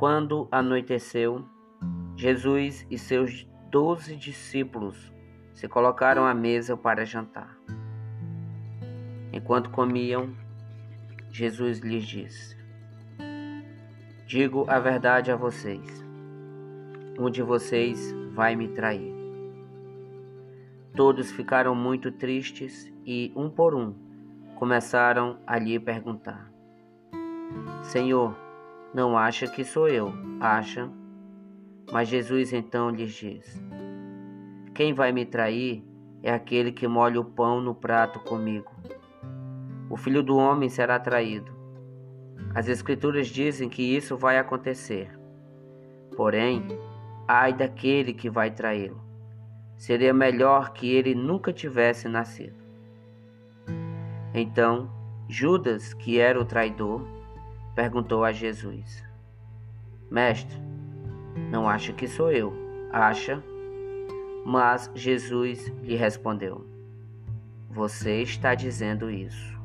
Quando anoiteceu, Jesus e seus doze discípulos se colocaram à mesa para jantar. Enquanto comiam, Jesus lhes disse: Digo a verdade a vocês. Um de vocês vai me trair. Todos ficaram muito tristes e, um por um, começaram a lhe perguntar: Senhor, não acha que sou eu? Acha? Mas Jesus então lhes diz: Quem vai me trair é aquele que molha o pão no prato comigo. O filho do homem será traído. As Escrituras dizem que isso vai acontecer. Porém, ai daquele que vai traí-lo. Seria melhor que ele nunca tivesse nascido. Então, Judas, que era o traidor, perguntou a Jesus: Mestre, não acha que sou eu? Acha? Mas Jesus lhe respondeu: Você está dizendo isso.